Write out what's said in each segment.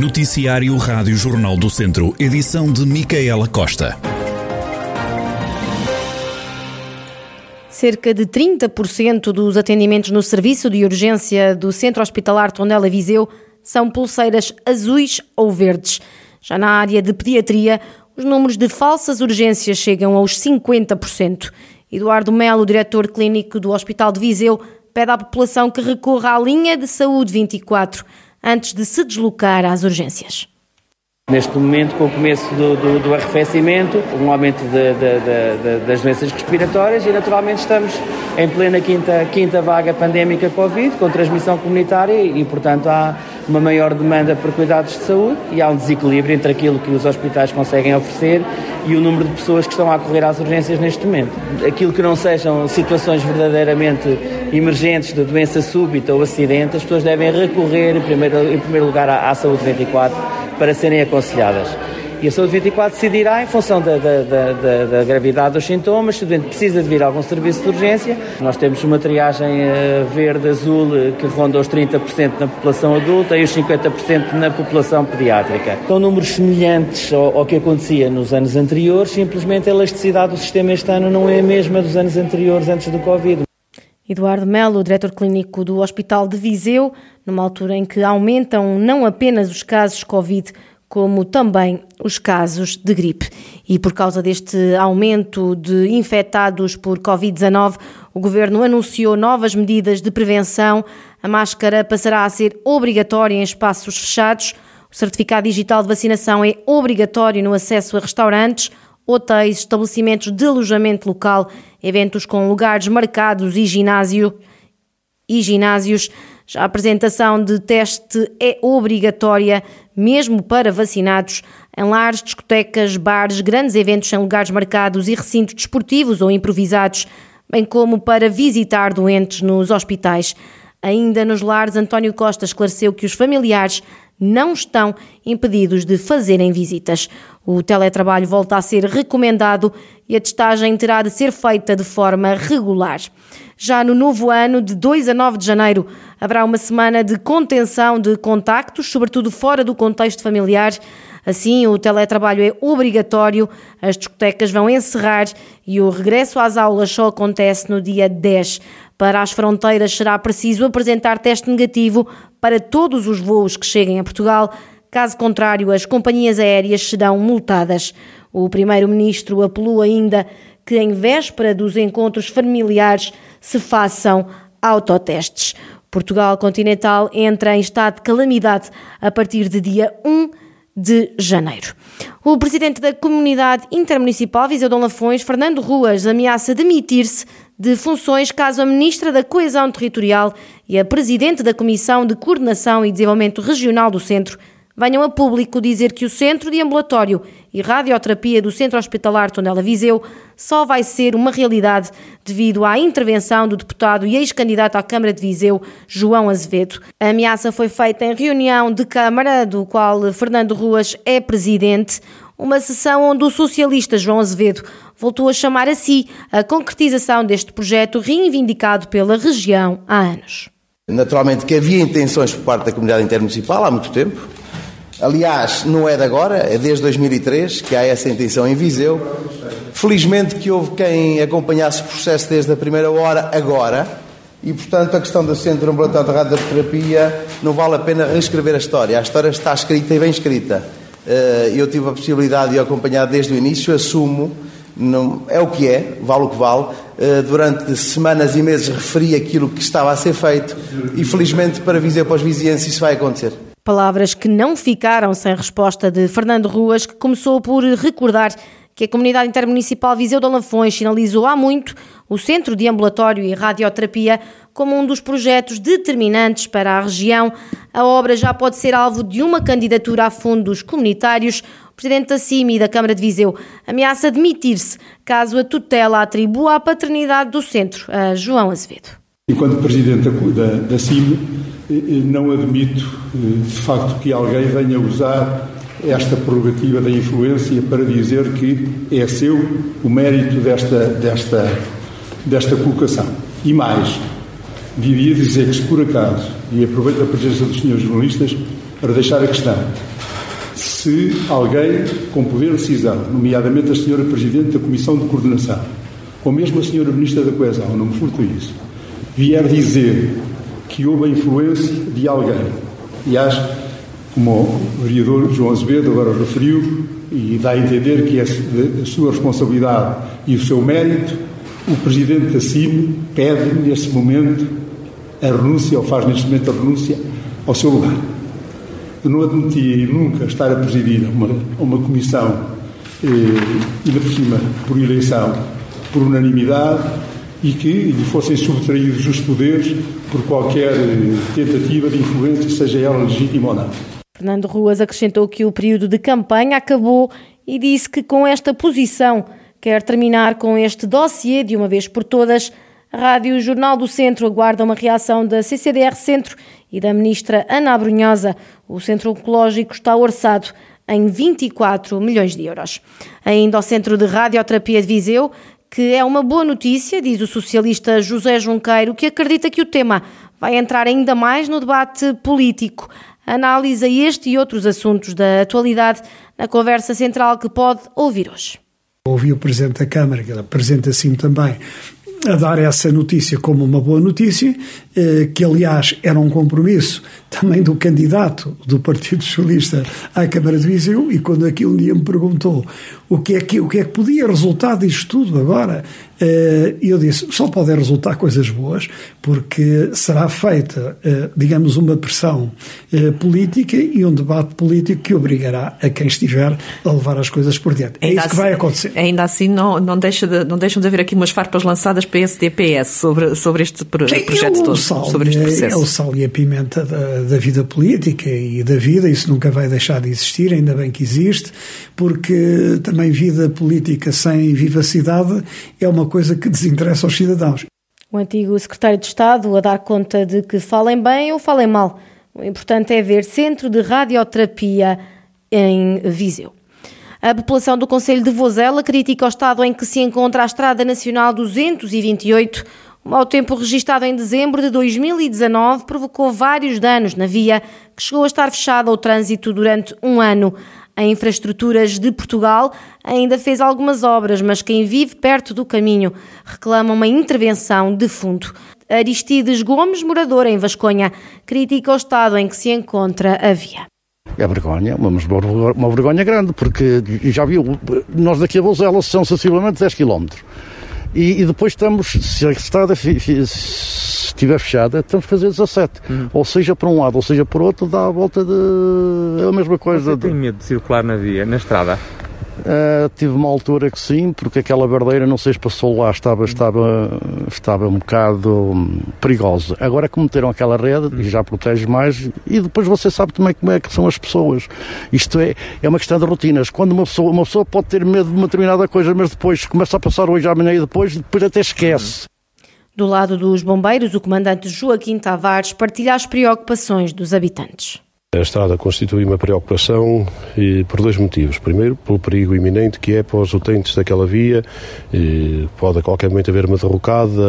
Noticiário Rádio Jornal do Centro, edição de Micaela Costa. Cerca de 30% dos atendimentos no serviço de urgência do Centro Hospitalar Tondela Viseu são pulseiras azuis ou verdes. Já na área de pediatria, os números de falsas urgências chegam aos 50%. Eduardo Melo, diretor clínico do Hospital de Viseu, pede à população que recorra à linha de saúde 24 antes de se deslocar às urgências. Neste momento, com o começo do, do, do arrefecimento, um aumento de, de, de, das doenças respiratórias e, naturalmente, estamos em plena quinta, quinta vaga pandémica Covid, com transmissão comunitária e, portanto, há uma maior demanda por cuidados de saúde e há um desequilíbrio entre aquilo que os hospitais conseguem oferecer e o número de pessoas que estão a acorrer às urgências neste momento. Aquilo que não sejam situações verdadeiramente emergentes de doença súbita ou acidente, as pessoas devem recorrer, em primeiro, em primeiro lugar, à, à saúde 24 para serem aconselhadas. E a Saúde 24 decidirá, em função da, da, da, da, gravidade dos sintomas, se o doente precisa de vir a algum serviço de urgência. Nós temos uma triagem uh, verde-azul que ronda os 30% na população adulta e os 50% na população pediátrica. São números semelhantes ao, ao, que acontecia nos anos anteriores, simplesmente a elasticidade do sistema este ano não é a mesma dos anos anteriores, antes do Covid. Eduardo Melo, diretor clínico do Hospital de Viseu, numa altura em que aumentam não apenas os casos Covid, como também os casos de gripe. E por causa deste aumento de infectados por Covid-19, o governo anunciou novas medidas de prevenção. A máscara passará a ser obrigatória em espaços fechados. O certificado digital de vacinação é obrigatório no acesso a restaurantes, hotéis, estabelecimentos de alojamento local, eventos com lugares marcados e ginásio e ginásios. Já a apresentação de teste é obrigatória, mesmo para vacinados, em lares, discotecas, bares, grandes eventos em lugares marcados e recintos desportivos ou improvisados, bem como para visitar doentes nos hospitais. Ainda nos lares, António Costa esclareceu que os familiares não estão impedidos de fazerem visitas. O teletrabalho volta a ser recomendado e a testagem terá de ser feita de forma regular. Já no novo ano, de 2 a 9 de janeiro, haverá uma semana de contenção de contactos, sobretudo fora do contexto familiar. Assim, o teletrabalho é obrigatório, as discotecas vão encerrar e o regresso às aulas só acontece no dia 10. Para as fronteiras será preciso apresentar teste negativo para todos os voos que cheguem a Portugal. Caso contrário, as companhias aéreas serão multadas. O primeiro-ministro apelou ainda que, em véspera dos encontros familiares, se façam autotestes. Portugal continental entra em estado de calamidade a partir de dia 1 de janeiro. O presidente da Comunidade Intermunicipal Viseu Dom Lafões, Fernando Ruas, ameaça demitir-se de funções caso a Ministra da Coesão Territorial e a Presidente da Comissão de Coordenação e Desenvolvimento Regional do Centro venham a público dizer que o Centro de Ambulatório e Radioterapia do Centro Hospitalar Tondela Viseu só vai ser uma realidade devido à intervenção do deputado e ex-candidato à Câmara de Viseu, João Azevedo. A ameaça foi feita em reunião de Câmara, do qual Fernando Ruas é presidente, uma sessão onde o socialista João Azevedo voltou a chamar a si a concretização deste projeto reivindicado pela região há anos. Naturalmente que havia intenções por parte da comunidade intermunicipal há muito tempo. Aliás, não é de agora, é desde 2003 que há essa intenção em Viseu. Felizmente que houve quem acompanhasse o processo desde a primeira hora, agora, e portanto a questão do Centro Ambulatório de Radioterapia não vale a pena reescrever a história. A história está escrita e bem escrita. Eh, eu tive a possibilidade de acompanhar desde o início, assumo, não, é o que é, vale o que vale. Eh, durante semanas e meses referi aquilo que estava a ser feito e felizmente para Viseu para os vizinhos isso vai acontecer. Palavras que não ficaram sem resposta de Fernando Ruas, que começou por recordar que a Comunidade Intermunicipal Viseu de Lafões sinalizou há muito o Centro de Ambulatório e Radioterapia como um dos projetos determinantes para a região. A obra já pode ser alvo de uma candidatura a fundos comunitários. O Presidente da CIMI e da Câmara de Viseu ameaça demitir-se caso a tutela atribua a paternidade do centro a João Azevedo. Enquanto Presidente da, da, da CIMI, não admito eh, de facto que alguém venha usar esta prerrogativa da influência para dizer que é seu o mérito desta, desta, desta colocação. E mais, diria dizer que se por acaso, e aproveito a presença dos senhores jornalistas, para deixar a questão. Se alguém com poder de decisão, nomeadamente a senhora Presidente da Comissão de Coordenação, ou mesmo a senhora Ministra da Coesão, não me furto isso, vier dizer que houve a influência de alguém, e acho, como o vereador João Azevedo agora referiu, e dá a entender que é a sua responsabilidade e o seu mérito, o Presidente da CIM pede neste momento a renúncia, ou faz neste momento a renúncia, ao seu lugar. Eu não admitia nunca estar a presidir uma, uma comissão, eh, ainda por cima, por eleição, por unanimidade, e que lhe fossem subtraídos os poderes por qualquer eh, tentativa de influência, seja ela legítima ou não. Fernando Ruas acrescentou que o período de campanha acabou e disse que com esta posição quer terminar com este dossiê de uma vez por todas. A Rádio Jornal do Centro aguarda uma reação da CCDR Centro e da ministra Ana Abrunhosa. O Centro Oncológico está orçado em 24 milhões de euros. Ainda ao Centro de Radioterapia de Viseu, que é uma boa notícia, diz o socialista José Junqueiro, que acredita que o tema vai entrar ainda mais no debate político. Analisa este e outros assuntos da atualidade na conversa central que pode ouvir hoje. Ouvi o Presidente da Câmara, que apresenta assim também, a dar essa notícia como uma boa notícia, que aliás era um compromisso também do candidato do Partido Socialista à Câmara de Viseu, e quando aqui um dia me perguntou o que é que, o que, é que podia resultar disto tudo agora, eh, eu disse, só podem resultar coisas boas, porque será feita, eh, digamos, uma pressão política e um debate político que obrigará a quem estiver a levar as coisas por diante. É ainda isso que vai assim- acontecer. Ainda assim, não, não, deixa de, não deixam de haver aqui umas farpas lançadas PSD-PS sobre, sobre este projeto é todo, sal, sobre este processo. É o sal e a pimenta da, da vida política e da vida, isso nunca vai deixar de existir, ainda bem que existe, porque também vida política sem vivacidade é uma coisa que desinteressa aos cidadãos. O antigo secretário de Estado a dar conta de que falem bem ou falem mal. O importante é ver centro de radioterapia em Viseu. A população do Conselho de Vozela critica o estado em que se encontra a Estrada Nacional 228. Mau tempo registado em dezembro de 2019 provocou vários danos na via, que chegou a estar fechada ao trânsito durante um ano. A Infraestruturas de Portugal ainda fez algumas obras, mas quem vive perto do caminho reclama uma intervenção de fundo. Aristides Gomes, morador em Vasconha, critica o estado em que se encontra a via. É vergonha, mas uma vergonha grande, porque já viu, nós daqui a Bozela são sensivelmente 10 km. E, e, depois estamos, se a estrada estiver fechada, temos que fazer 17. Uhum. Ou seja, para um lado, ou seja, por outro, dá a volta de. É a mesma coisa. Você tem medo de circular na via, na estrada? Uh, tive uma altura que sim, porque aquela verdadeira, não sei se passou lá, estava, estava, estava um bocado hum, perigosa. Agora que meteram aquela rede e já protege mais, e depois você sabe também como é que são as pessoas. Isto é, é uma questão de rotinas. Quando uma pessoa, uma pessoa pode ter medo de uma determinada coisa, mas depois começa a passar hoje, amanhã e depois, depois até esquece. Do lado dos bombeiros, o comandante Joaquim Tavares partilha as preocupações dos habitantes. A estrada constitui uma preocupação e, por dois motivos. Primeiro, pelo perigo iminente que é para os utentes daquela via. E pode a qualquer momento haver uma derrocada,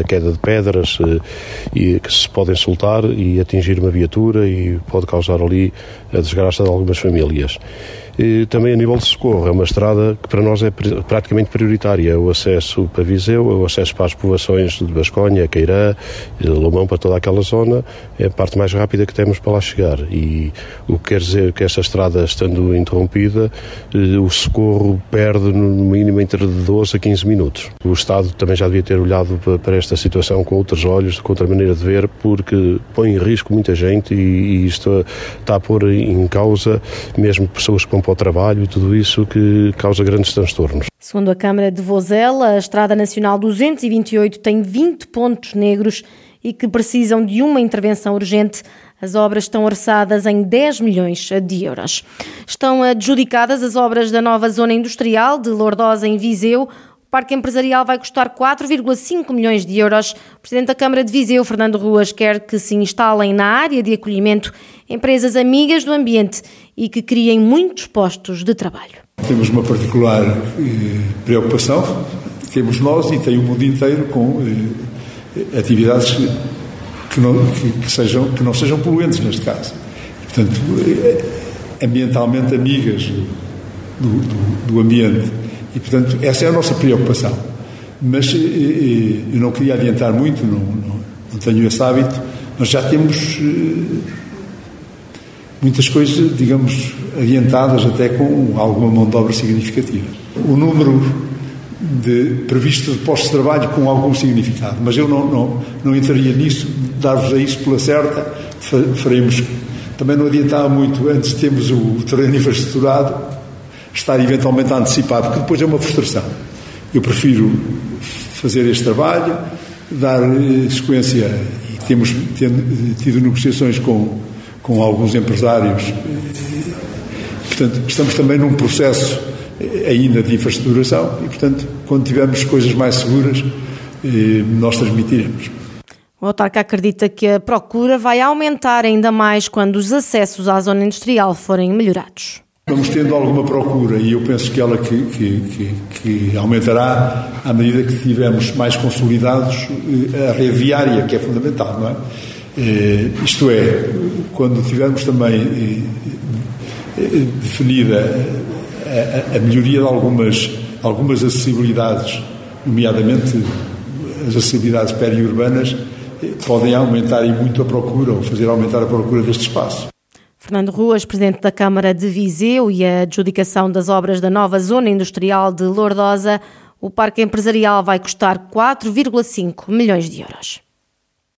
a queda de pedras e, que se podem soltar e atingir uma viatura e pode causar ali a desgraça de algumas famílias. E também a nível de socorro, é uma estrada que para nós é praticamente prioritária. O acesso para Viseu, o acesso para as povoações de Basconha, Queirã, Lomão, para toda aquela zona, é a parte mais rápida que temos para lá chegar. E o que quer dizer que essa estrada, estando interrompida, eh, o socorro perde no mínimo entre 12 a 15 minutos. O Estado também já devia ter olhado para esta situação com outros olhos, com outra maneira de ver, porque põe em risco muita gente e isto está a pôr em causa mesmo pessoas que vão para o trabalho e tudo isso que causa grandes transtornos. Segundo a Câmara de Vozela, a Estrada Nacional 228 tem 20 pontos negros e que precisam de uma intervenção urgente. As obras estão orçadas em 10 milhões de euros. Estão adjudicadas as obras da nova zona industrial de Lordosa em Viseu. Parque empresarial vai custar 4,5 milhões de euros. O Presidente da Câmara de Viseu, Fernando Ruas, quer que se instalem na área de acolhimento empresas amigas do ambiente e que criem muitos postos de trabalho. Temos uma particular eh, preocupação, temos nós e tem o mundo inteiro com eh, atividades que não, que, que, sejam, que não sejam poluentes neste caso. portanto, ambientalmente amigas do, do, do ambiente. E, portanto, essa é a nossa preocupação. Mas eu não queria adiantar muito, não, não, não tenho esse hábito, mas já temos muitas coisas, digamos, adiantadas até com alguma mão de obra significativa. O número de previsto de postos de trabalho com algum significado, mas eu não, não, não entraria nisso, dar-vos a isso pela certa, faremos. Também não adiantava muito, antes de termos o terreno infraestruturado, estar eventualmente a antecipar, porque depois é uma frustração. Eu prefiro fazer este trabalho, dar eh, sequência, e temos tido negociações com com alguns empresários. Portanto, estamos também num processo ainda de infraestruturação e, portanto, quando tivermos coisas mais seguras, eh, nós transmitiremos. O autarca acredita que a procura vai aumentar ainda mais quando os acessos à zona industrial forem melhorados. Vamos tendo alguma procura e eu penso que ela que, que, que, que aumentará à medida que tivermos mais consolidados eh, a rede viária, que é fundamental, não é? Eh, isto é, quando tivermos também eh, definida a, a, melhoria de algumas, algumas acessibilidades, nomeadamente as acessibilidades periurbanas, podem aumentar e muito a procura, ou fazer aumentar a procura deste espaço. Fernando Ruas, Presidente da Câmara de Viseu e a adjudicação das obras da nova Zona Industrial de Lourdosa, o Parque Empresarial vai custar 4,5 milhões de euros.